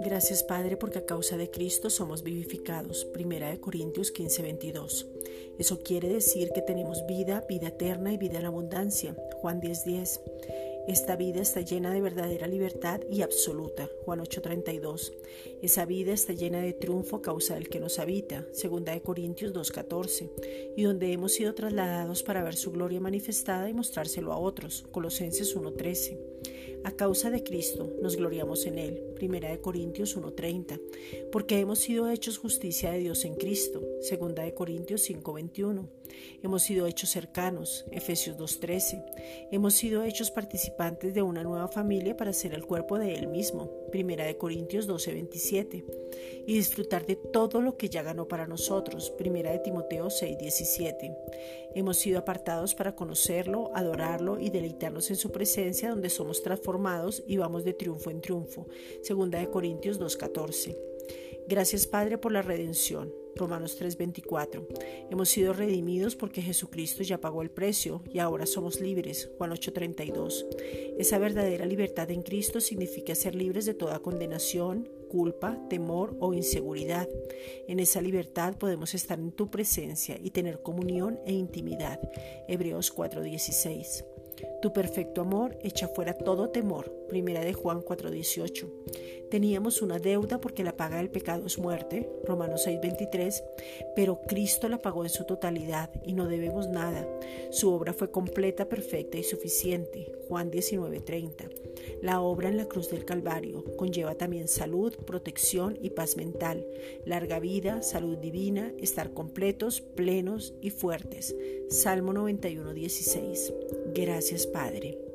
Gracias Padre porque a causa de Cristo somos vivificados. Primera de Corintios 15:22. Eso quiere decir que tenemos vida, vida eterna y vida en abundancia. Juan 10:10. Esta vida está llena de verdadera libertad y absoluta. Juan 8:32. Esa vida está llena de triunfo a causa del que nos habita. Segunda de Corintios 2:14. Y donde hemos sido trasladados para ver su gloria manifestada y mostrárselo a otros. Colosenses 1:13. A causa de Cristo nos gloriamos en Él. Primera de Corintios 1:30. Porque hemos sido hechos justicia de Dios en Cristo. Segunda de Corintios 5:21. Hemos sido hechos cercanos. Efesios 2:13. Hemos sido hechos participantes de una nueva familia para ser el cuerpo de Él mismo. Primera de Corintios 12:27. Y disfrutar de todo lo que ya ganó para nosotros. Primera de Timoteo 6:17. Hemos sido apartados para conocerlo, adorarlo y deleitarnos en su presencia donde somos y vamos de triunfo en triunfo. Segunda de Corintios 2.14. Gracias Padre por la redención. Romanos 3:24. Hemos sido redimidos porque Jesucristo ya pagó el precio y ahora somos libres. Juan 8:32. Esa verdadera libertad en Cristo significa ser libres de toda condenación, culpa, temor o inseguridad. En esa libertad podemos estar en tu presencia y tener comunión e intimidad. Hebreos 4:16. Tu perfecto amor echa fuera todo temor. Primera de Juan 4:18. Teníamos una deuda porque la paga del pecado es muerte. Romanos 6:23. Pero Cristo la pagó en su totalidad y no debemos nada. Su obra fue completa, perfecta y suficiente. Juan 19:30. La obra en la cruz del Calvario conlleva también salud, protección y paz mental, larga vida, salud divina, estar completos, plenos y fuertes. Salmo 91:16. Gracias Padre.